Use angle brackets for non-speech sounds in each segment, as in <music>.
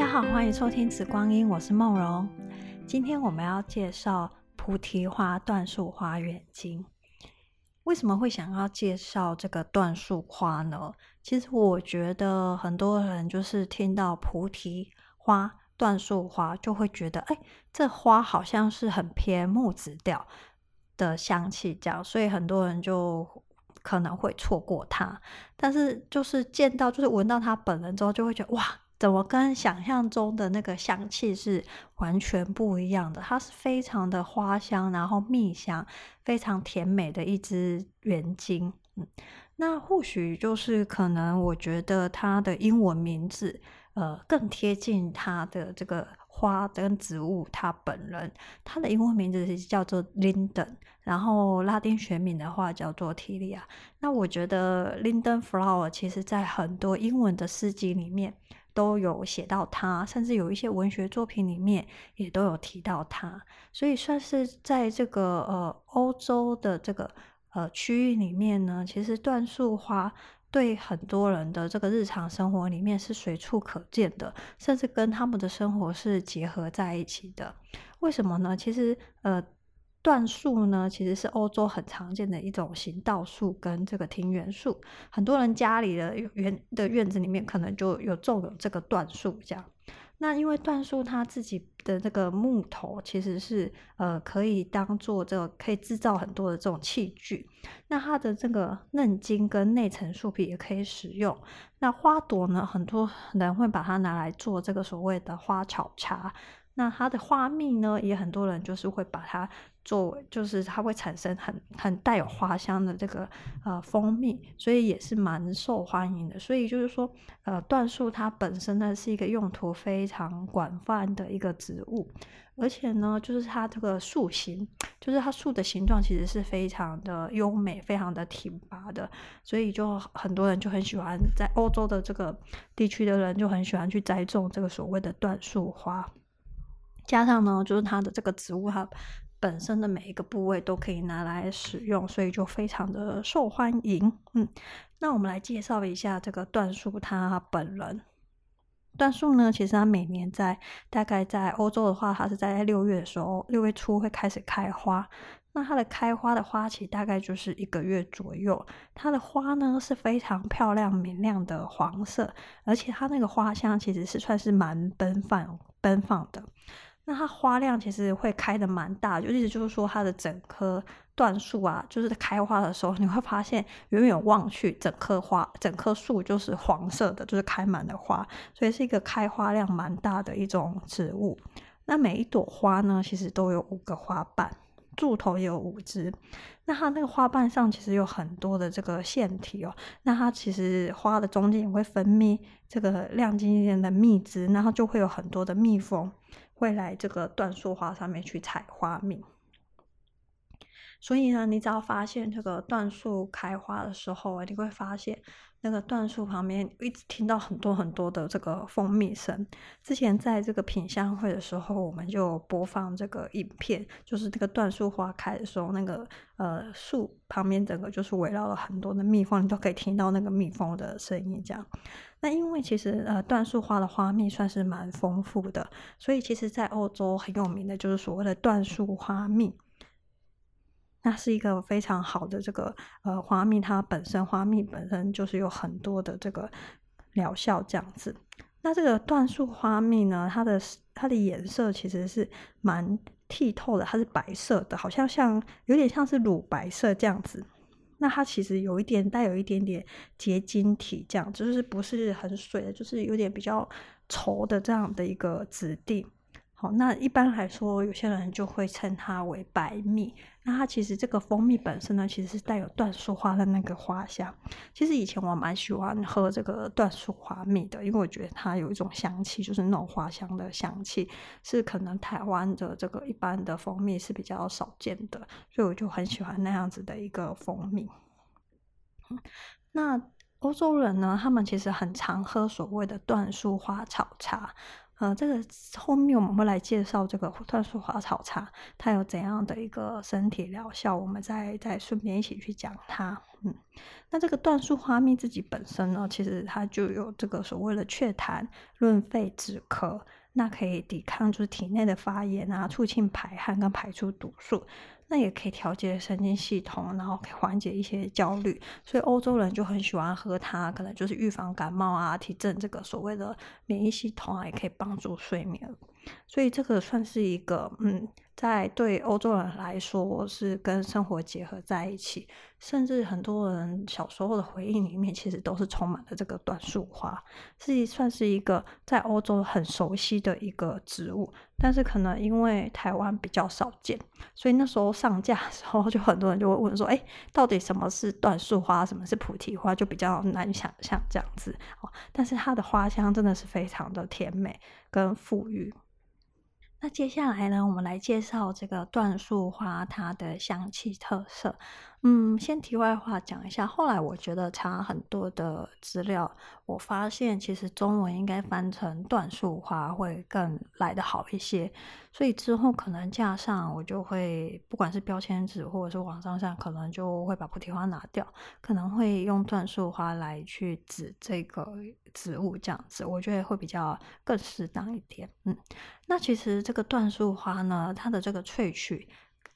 大家好，欢迎收听《紫光音》，我是梦荣。今天我们要介绍菩提花椴树花远景。为什么会想要介绍这个椴树花呢？其实我觉得很多人就是听到菩提花、椴树花，就会觉得，哎，这花好像是很偏木质调的香气，这样，所以很多人就可能会错过它。但是就是见到，就是闻到它本人之后，就会觉得，哇！怎么跟想象中的那个香气是完全不一样的？它是非常的花香，然后蜜香，非常甜美的一支圆晶。嗯，那或许就是可能，我觉得它的英文名字，呃，更贴近它的这个花跟植物它本人。它的英文名字是叫做 Linden，然后拉丁学名的话叫做 Tilia。那我觉得 Linden flower 其实在很多英文的诗集里面。都有写到它，甚至有一些文学作品里面也都有提到它，所以算是在这个呃欧洲的这个呃区域里面呢，其实椴树花对很多人的这个日常生活里面是随处可见的，甚至跟他们的生活是结合在一起的。为什么呢？其实呃。椴树呢，其实是欧洲很常见的一种行道树跟这个庭园树，很多人家里的园的院子里面可能就有种有这个椴树这样。那因为椴树它自己的这个木头其实是呃可以当做这个可以制造很多的这种器具，那它的这个嫩茎跟内层树皮也可以使用。那花朵呢，很多人会把它拿来做这个所谓的花草茶。那它的花蜜呢，也很多人就是会把它作为，就是它会产生很很带有花香的这个呃蜂蜜，所以也是蛮受欢迎的。所以就是说，呃，椴树它本身呢是一个用途非常广泛的一个植物，而且呢，就是它这个树形，就是它树的形状其实是非常的优美，非常的挺拔的，所以就很多人就很喜欢在欧洲的这个地区的人就很喜欢去栽种这个所谓的椴树花。加上呢，就是它的这个植物，它本身的每一个部位都可以拿来使用，所以就非常的受欢迎。嗯，那我们来介绍一下这个椴树它本人。椴树呢，其实它每年在大概在欧洲的话，它是在六月的时候，六月初会开始开花。那它的开花的花期大概就是一个月左右。它的花呢是非常漂亮明亮的黄色，而且它那个花香其实是算是蛮奔放奔放的。那它花量其实会开得蛮大，就意思就是说，它的整棵椴树啊，就是开花的时候，<laughs> 你会发现远远望去，整棵花、整棵树就是黄色的，就是开满了花，所以是一个开花量蛮大的一种植物。那每一朵花呢，其实都有五个花瓣，柱头也有五只。那它那个花瓣上其实有很多的这个腺体哦。那它其实花的中间也会分泌这个亮晶晶的蜜汁，然后就会有很多的蜜蜂。会来这个椴树花上面去采花蜜，所以呢，你只要发现这个椴树开花的时候，你会发现那个椴树旁边一直听到很多很多的这个蜂蜜声。之前在这个品香会的时候，我们就播放这个影片，就是这个椴树花开的时候，那个呃树旁边整个就是围绕了很多的蜜蜂，你都可以听到那个蜜蜂的声音，这样。那因为其实呃椴树花的花蜜算是蛮丰富的，所以其实在欧洲很有名的就是所谓的椴树花蜜，那是一个非常好的这个呃花蜜，它本身花蜜本身就是有很多的这个疗效这样子。那这个椴树花蜜呢，它的它的颜色其实是蛮剔透的，它是白色的，好像像有点像是乳白色这样子。那它其实有一点带有一点点结晶体，这样就是不是很水的，就是有点比较稠的这样的一个质地。好，那一般来说，有些人就会称它为白蜜。那它其实这个蜂蜜本身呢，其实是带有椴树花的那个花香。其实以前我蛮喜欢喝这个椴树花蜜的，因为我觉得它有一种香气，就是那种花香的香气，是可能台湾的这个一般的蜂蜜是比较少见的，所以我就很喜欢那样子的一个蜂蜜。那欧洲人呢，他们其实很常喝所谓的椴树花草茶。呃，这个后面我们会来介绍这个椴树花草茶，它有怎样的一个身体疗效，我们再再顺便一起去讲它。嗯，那这个椴树花蜜自己本身呢，其实它就有这个所谓的祛痰、润肺、止咳。那可以抵抗就是体内的发炎啊，促进排汗跟排出毒素。那也可以调节神经系统，然后可以缓解一些焦虑。所以欧洲人就很喜欢喝它，可能就是预防感冒啊，提振这个所谓的免疫系统啊，也可以帮助睡眠。所以这个算是一个嗯。在对欧洲人来说，是跟生活结合在一起，甚至很多人小时候的回忆里面，其实都是充满了这个椴树花，是算是一个在欧洲很熟悉的一个植物。但是可能因为台湾比较少见，所以那时候上架的时候，就很多人就会问说：“哎，到底什么是椴树花？什么是菩提花？”就比较难想象这样子哦。但是它的花香真的是非常的甜美跟馥郁。那接下来呢，我们来介绍这个椴树花它的香气特色。嗯，先题外话讲一下。后来我觉得查很多的资料，我发现其实中文应该翻成椴树花会更来得好一些。所以之后可能架上我就会，不管是标签纸或者是网上上，可能就会把菩提花拿掉，可能会用椴树花来去指这个植物这样子，我觉得会比较更适当一点。嗯，那其实这个椴树花呢，它的这个萃取，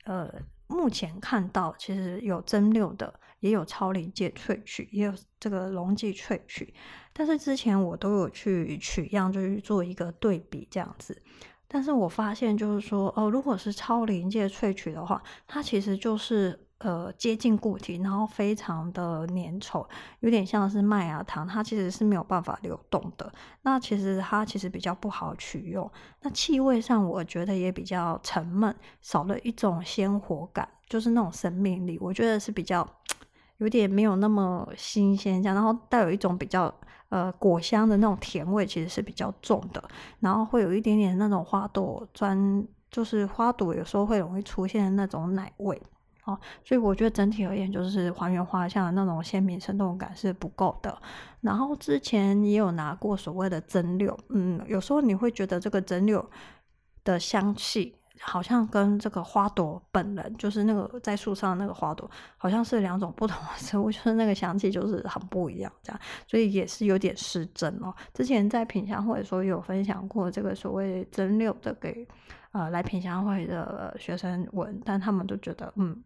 呃。目前看到其实有蒸馏的，也有超临界萃取，也有这个溶剂萃取。但是之前我都有去取样，就是做一个对比这样子。但是我发现就是说，哦，如果是超临界萃取的话，它其实就是。呃，接近固体，然后非常的粘稠，有点像是麦芽糖，它其实是没有办法流动的。那其实它其实比较不好取用。那气味上，我觉得也比较沉闷，少了一种鲜活感，就是那种生命力。我觉得是比较有点没有那么新鲜，这样，然后带有一种比较呃果香的那种甜味，其实是比较重的。然后会有一点点那种花朵专，就是花朵有时候会容易出现的那种奶味。哦，所以我觉得整体而言，就是还原花香的那种鲜明生动感是不够的。然后之前也有拿过所谓的蒸馏，嗯，有时候你会觉得这个蒸馏的香气好像跟这个花朵本人，就是那个在树上那个花朵，好像是两种不同的植物，<laughs> 就是那个香气就是很不一样，这样，所以也是有点失真哦。之前在品香会的时候有分享过这个所谓蒸馏的给呃来品香会的学生闻，但他们都觉得嗯。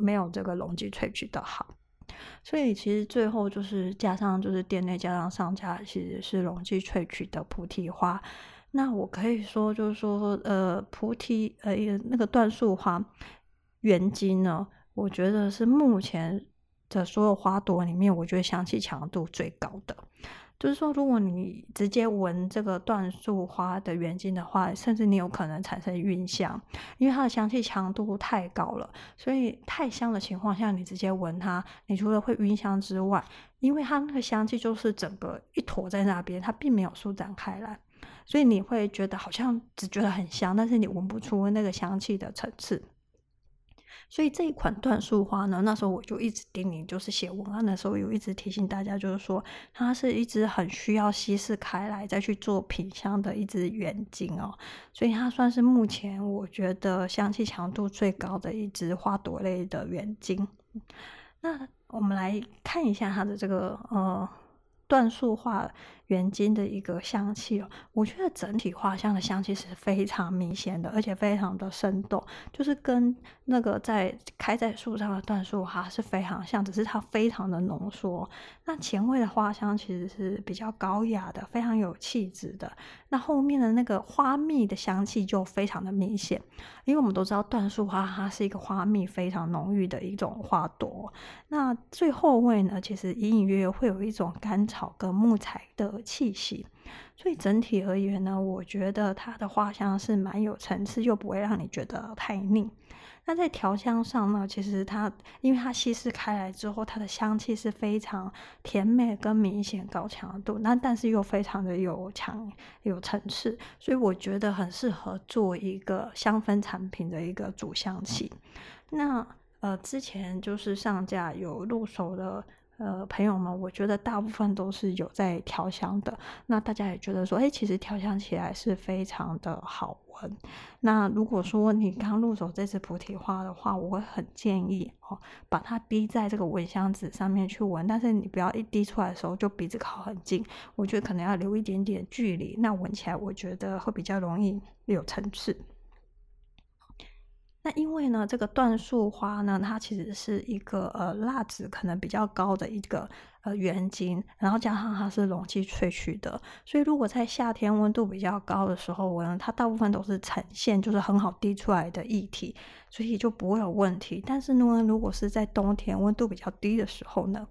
没有这个溶剂萃取的好，所以其实最后就是加上就是店内加上上架，其实是溶剂萃取的菩提花。那我可以说就是说，呃，菩提呃那个椴树花原精呢，我觉得是目前的所有花朵里面，我觉得香气强度最高的。就是说，如果你直接闻这个椴树花的原精的话，甚至你有可能产生晕香，因为它的香气强度太高了。所以太香的情况下，你直接闻它，你除了会晕香之外，因为它那个香气就是整个一坨在那边，它并没有舒展开来，所以你会觉得好像只觉得很香，但是你闻不出那个香气的层次。所以这一款椴树花呢，那时候我就一直叮咛，就是写文案的时候有一直提醒大家，就是说它是一支很需要稀释开来再去做品香的一支原精哦。所以它算是目前我觉得香气强度最高的一支花朵类的原精。那我们来看一下它的这个呃椴树花。原金的一个香气哦，我觉得整体花香的香气是非常明显的，而且非常的生动，就是跟那个在开在树上的椴树花是非常像，只是它非常的浓缩。那前味的花香其实是比较高雅的，非常有气质的。那后面的那个花蜜的香气就非常的明显，因为我们都知道椴树花它是一个花蜜非常浓郁的一种花朵。那最后味呢，其实隐隐约约会有一种甘草跟木材的气息，所以整体而言呢，我觉得它的花香是蛮有层次，又不会让你觉得太腻。那在调香上呢，其实它因为它稀释开来之后，它的香气是非常甜美跟明显高强度，那但是又非常的有强有层次，所以我觉得很适合做一个香氛产品的一个主香气。那呃，之前就是上架有入手的。呃，朋友们，我觉得大部分都是有在调香的。那大家也觉得说，哎，其实调香起来是非常的好闻。那如果说你刚入手这支菩提花的话，我会很建议哦，把它滴在这个蚊香纸上面去闻。但是你不要一滴出来的时候就鼻子靠很近，我觉得可能要留一点点距离，那闻起来我觉得会比较容易有层次。那因为呢，这个椴树花呢，它其实是一个呃蜡质可能比较高的一个呃原精，然后加上它是溶剂萃取的，所以如果在夏天温度比较高的时候呢，它大部分都是呈现就是很好滴出来的液体，所以就不会有问题。但是呢，如果是在冬天温度比较低的时候呢，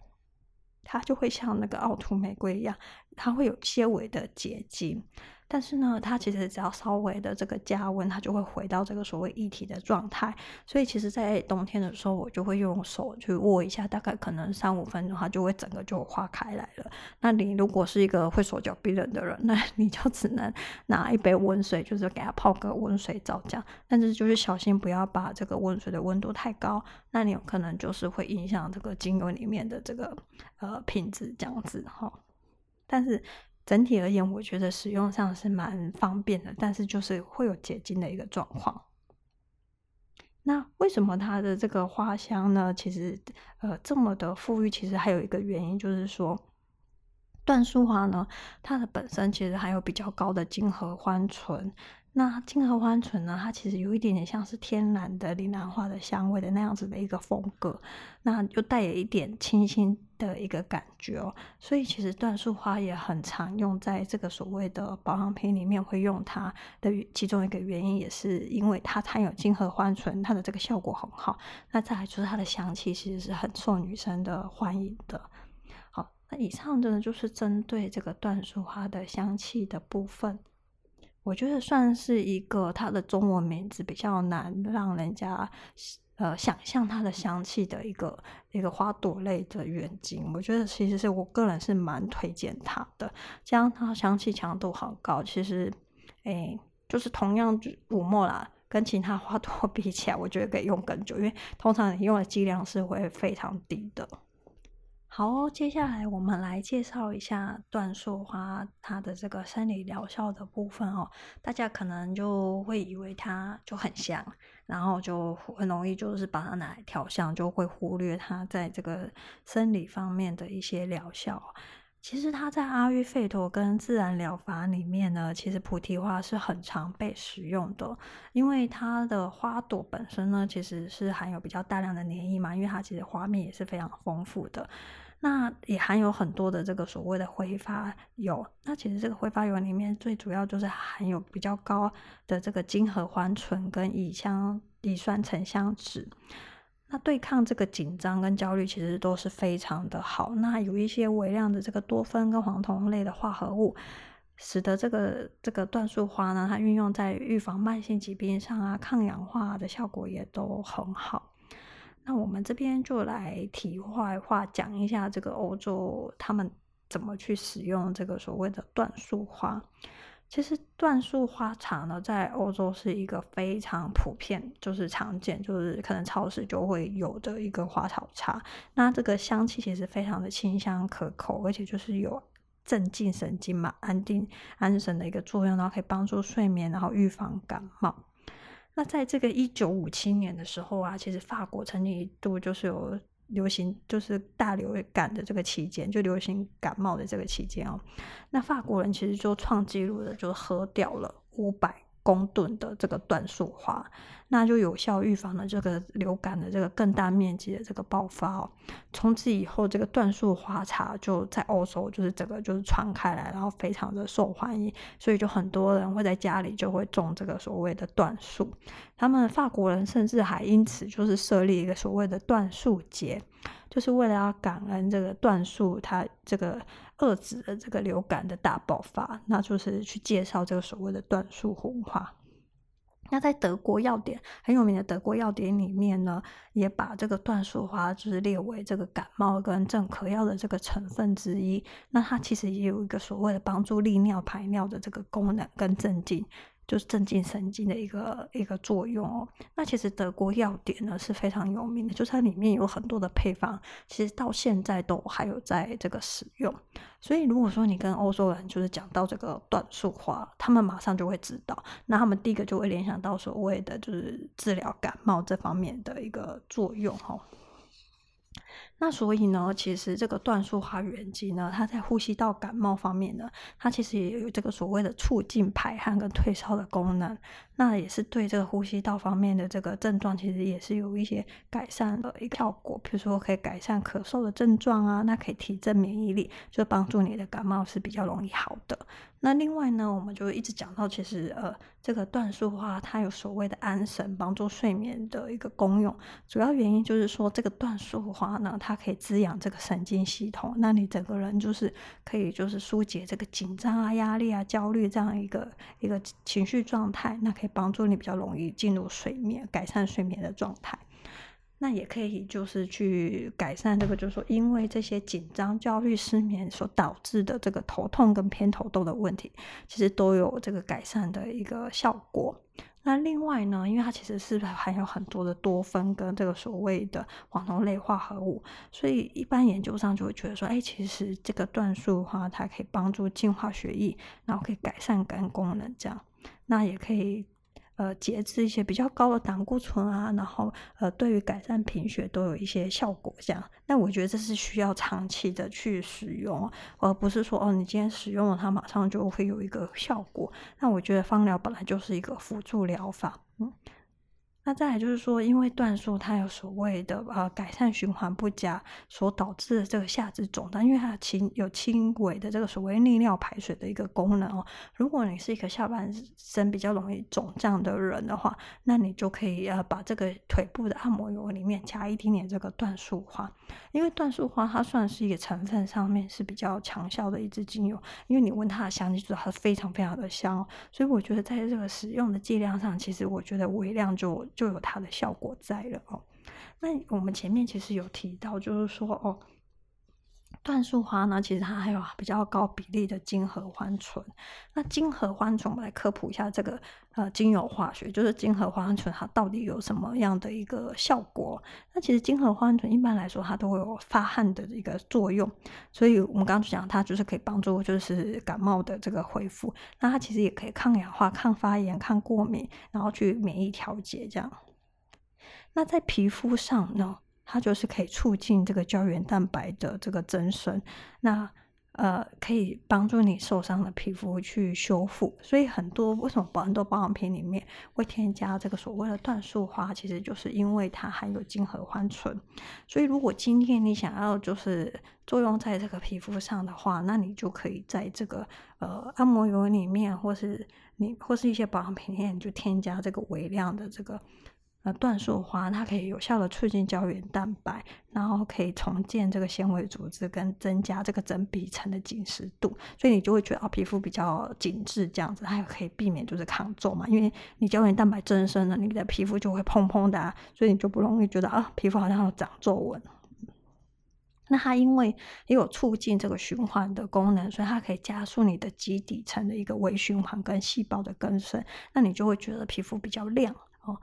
它就会像那个奥图玫瑰一样，它会有些微的结晶。但是呢，它其实只要稍微的这个加温，它就会回到这个所谓液体的状态。所以其实，在冬天的时候，我就会用手去握一下，大概可能三五分钟，它就会整个就化开来了。那你如果是一个会手脚冰冷的人，那你就只能拿一杯温水，就是给它泡个温水澡这样。但是就是小心不要把这个温水的温度太高，那你有可能就是会影响这个精油里面的这个呃品质这样子哈。但是。整体而言，我觉得使用上是蛮方便的，但是就是会有结晶的一个状况。那为什么它的这个花香呢？其实呃这么的富裕，其实还有一个原因就是说，椴树花呢，它的本身其实还有比较高的金合欢醇。那金合欢醇呢，它其实有一点点像是天然的铃兰花的香味的那样子的一个风格，那就带有一点清新的一个感觉哦。所以其实椴树花也很常用在这个所谓的保养品里面，会用它的其中一个原因，也是因为它含有金合欢醇，它的这个效果很好。那再来就是它的香气，其实是很受女生的欢迎的。好，那以上的呢就是针对这个椴树花的香气的部分。我觉得算是一个它的中文名字比较难让人家呃想象它的香气的一个一个花朵类的原精。我觉得其实是我个人是蛮推荐它的，这样它香气强度好高。其实，哎，就是同样五末啦，跟其他花朵 <laughs> 比起来，我觉得可以用更久，因为通常你用的剂量是会非常低的。好，接下来我们来介绍一下椴树花它的这个生理疗效的部分哦。大家可能就会以为它就很香，然后就很容易就是把它拿来调香，就会忽略它在这个生理方面的一些疗效。其实它在阿育吠陀跟自然疗法里面呢，其实菩提花是很常被使用的，因为它的花朵本身呢，其实是含有比较大量的粘液嘛，因为它其实花蜜也是非常丰富的。那也含有很多的这个所谓的挥发油，那其实这个挥发油里面最主要就是含有比较高的这个金合欢醇跟乙香乙酸沉香酯，那对抗这个紧张跟焦虑其实都是非常的好。那有一些微量的这个多酚跟黄酮类的化合物，使得这个这个椴树花呢，它运用在预防慢性疾病上啊，抗氧化的效果也都很好。那我们这边就来题外话讲一下这个欧洲他们怎么去使用这个所谓的椴树花。其实椴树花茶呢，在欧洲是一个非常普遍，就是常见，就是可能超市就会有的一个花草茶。那这个香气其实非常的清香可口，而且就是有镇静神经嘛，安定安神的一个作用，然后可以帮助睡眠，然后预防感冒。那在这个一九五七年的时候啊，其实法国曾经一度就是有流行，就是大流感的这个期间，就流行感冒的这个期间哦。那法国人其实就创纪录的，就喝掉了五百公吨的这个椴树花，那就有效预防了这个流感的这个更大面积的这个爆发哦。从此以后，这个椴树花茶就在欧洲就是整个就是传开来，然后非常的受欢迎，所以就很多人会在家里就会种这个所谓的椴树。他们法国人甚至还因此就是设立一个所谓的椴树节，就是为了要感恩这个椴树它这个。遏制了这个流感的大爆发，那就是去介绍这个所谓的椴树红花。那在德国药典很有名的德国药典里面呢，也把这个椴树花就是列为这个感冒跟镇咳药的这个成分之一。那它其实也有一个所谓的帮助利尿排尿的这个功能跟镇静。就是镇静神经的一个一个作用哦。那其实德国药典呢是非常有名的，就是它里面有很多的配方，其实到现在都还有在这个使用。所以如果说你跟欧洲人就是讲到这个椴树花，他们马上就会知道，那他们第一个就会联想到所谓的就是治疗感冒这方面的一个作用哦。那所以呢，其实这个椴树花原精呢，它在呼吸道感冒方面呢，它其实也有这个所谓的促进排汗跟退烧的功能。那也是对这个呼吸道方面的这个症状，其实也是有一些改善的一个效果。比如说可以改善咳嗽的症状啊，那可以提振免疫力，就帮助你的感冒是比较容易好的。那另外呢，我们就一直讲到，其实呃，这个椴树花它有所谓的安神、帮助睡眠的一个功用。主要原因就是说，这个椴树花呢，它可以滋养这个神经系统，那你整个人就是可以就是疏解这个紧张啊、压力啊、焦虑这样一个一个情绪状态，那可以。帮助你比较容易进入睡眠，改善睡眠的状态。那也可以就是去改善这个，就是说因为这些紧张、焦虑、失眠所导致的这个头痛跟偏头痛的问题，其实都有这个改善的一个效果。那另外呢，因为它其实是含有很多的多酚跟这个所谓的黄酮类化合物，所以一般研究上就会觉得说，哎，其实这个椴树花它可以帮助净化血液，然后可以改善肝功能，这样，那也可以。呃，节制一些比较高的胆固醇啊，然后呃，对于改善贫血都有一些效果。这样，那我觉得这是需要长期的去使用，而不是说哦，你今天使用了它，马上就会有一个效果。那我觉得芳疗本来就是一个辅助疗法，嗯。那再来就是说，因为椴树它有所谓的呃改善循环不佳所导致的这个下肢肿胀，因为它轻有轻微的这个所谓利尿排水的一个功能哦。如果你是一个下半身比较容易肿胀的人的话，那你就可以呃把这个腿部的按摩油里面加一点点这个椴树花，因为椴树花它算是一个成分上面是比较强效的一支精油，因为你闻它的香气，就知道它非常非常的香，所以我觉得在这个使用的剂量上，其实我觉得微量就。就有它的效果在了哦。那我们前面其实有提到，就是说哦，椴树花呢，其实它还有比较高比例的金合欢醇。那金合欢醇，我们来科普一下这个呃精油化学，就是金合欢醇它到底有什么样的一个效果？那其实金合欢醇一般来说它都会有发汗的一个作用，所以我们刚刚讲它就是可以帮助就是感冒的这个恢复。那它其实也可以抗氧化、抗发炎、抗过敏，然后去免疫调节这样。那在皮肤上呢，它就是可以促进这个胶原蛋白的这个增生，那呃可以帮助你受伤的皮肤去修复。所以很多为什么很多保养品里面会添加这个所谓的椴树花，其实就是因为它含有金合欢醇。所以如果今天你想要就是作用在这个皮肤上的话，那你就可以在这个呃按摩油里面，或是你或是一些保养品里面，就添加这个微量的这个。呃，椴树花它可以有效的促进胶原蛋白，然后可以重建这个纤维组织，跟增加这个真皮层的紧实度，所以你就会觉得啊，皮肤比较紧致这样子，它也可以避免就是抗皱嘛，因为你胶原蛋白增生了，你的皮肤就会砰砰的啊，所以你就不容易觉得啊，皮肤好像有长皱纹。那它因为也有促进这个循环的功能，所以它可以加速你的基底层的一个微循环跟细胞的更生，那你就会觉得皮肤比较亮哦。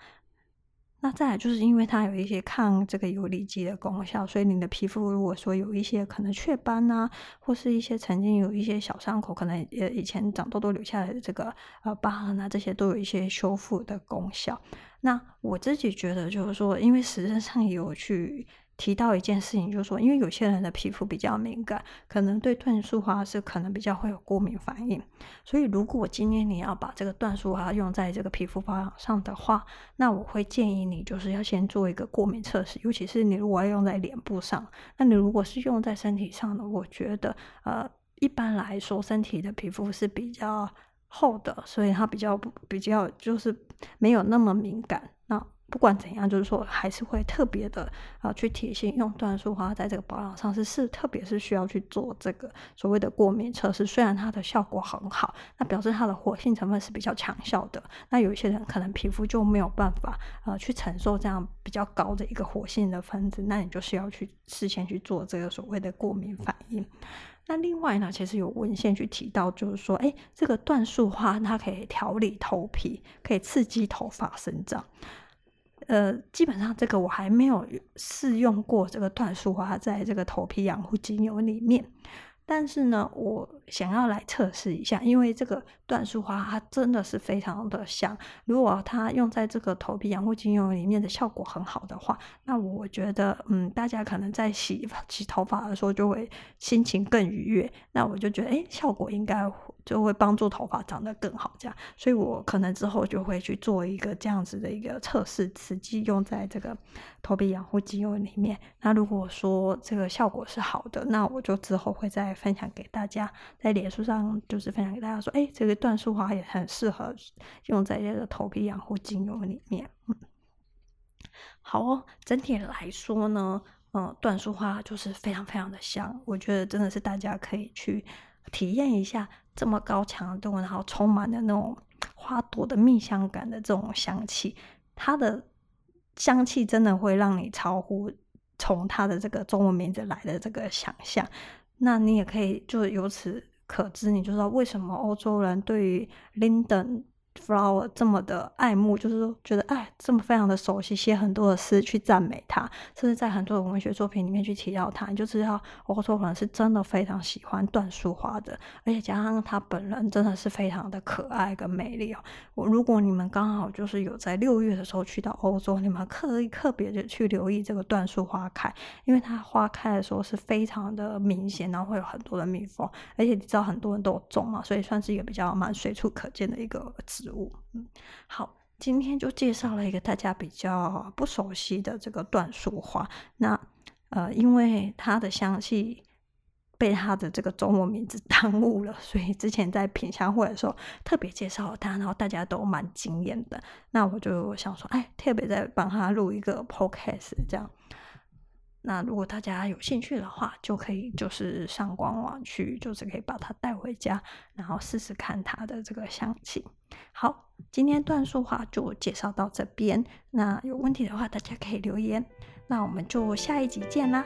那再来就是因为它有一些抗这个游离基的功效，所以你的皮肤如果说有一些可能雀斑呐，或是一些曾经有一些小伤口，可能也以前长痘痘留下来的这个呃疤痕啊，这些都有一些修复的功效。那我自己觉得就是说，因为实际上也有去。提到一件事情，就是说，因为有些人的皮肤比较敏感，可能对椴树花是可能比较会有过敏反应。所以，如果今天你要把这个椴树花用在这个皮肤保养上的话，那我会建议你就是要先做一个过敏测试。尤其是你如果要用在脸部上，那你如果是用在身体上的，我觉得呃，一般来说身体的皮肤是比较厚的，所以它比较比较就是没有那么敏感。那不管怎样，就是说还是会特别的啊，去提醒用椴树花在这个保养上是是特别是需要去做这个所谓的过敏测试。虽然它的效果很好，那表示它的活性成分是比较强效的。那有一些人可能皮肤就没有办法呃去承受这样比较高的一个活性的分子，那你就是要去事先去做这个所谓的过敏反应。那另外呢，其实有文献去提到，就是说，哎，这个椴树花它可以调理头皮，可以刺激头发生长。呃，基本上这个我还没有试用过这个椴树花在这个头皮养护精油里面。但是呢，我想要来测试一下，因为这个椴树花它真的是非常的香。如果它用在这个头皮养护精油里面的效果很好的话，那我觉得，嗯，大家可能在洗洗头发的时候就会心情更愉悦。那我就觉得，哎，效果应该就会帮助头发长得更好，这样。所以我可能之后就会去做一个这样子的一个测试，实际用在这个头皮养护精油里面。那如果说这个效果是好的，那我就之后会再。分享给大家，在脸书上就是分享给大家说，哎，这个椴树花也很适合用在这个头皮养护精油里面。嗯，好哦，整体来说呢，嗯，椴树花就是非常非常的香，我觉得真的是大家可以去体验一下这么高强度，然后充满了那种花朵的蜜香感的这种香气，它的香气真的会让你超乎从它的这个中文名字来的这个想象。那你也可以就由此可知，你就知道为什么欧洲人对于 Linden Flower 这么的爱慕，就是觉得哎，这么非常的熟悉，写很多的诗去赞美他，甚至在很多的文学作品里面去提到他，你就知道欧洲人是真的非常喜欢椴树花的，而且加上他本人真的是非常的可爱跟美丽哦。我如果你们刚好就是有在六月的时候去到欧洲，你们可以特别的去留意这个椴树花开，因为它花开的时候是非常的明显，然后会有很多的蜜蜂，而且你知道很多人都种嘛，所以算是一个比较蛮随处可见的一个植植物。嗯，好，今天就介绍了一个大家比较不熟悉的这个椴树花。那呃，因为它的香气被它的这个中文名字 <laughs> 耽误了，所以之前在品香会的时候特别介绍了它，然后大家都蛮惊艳的。那我就想说，哎，特别再帮他录一个 podcast 这样。那如果大家有兴趣的话，就可以就是上官网去，就是可以把它带回家，然后试试看它的这个香气。好，今天段数话就介绍到这边。那有问题的话，大家可以留言。那我们就下一集见啦。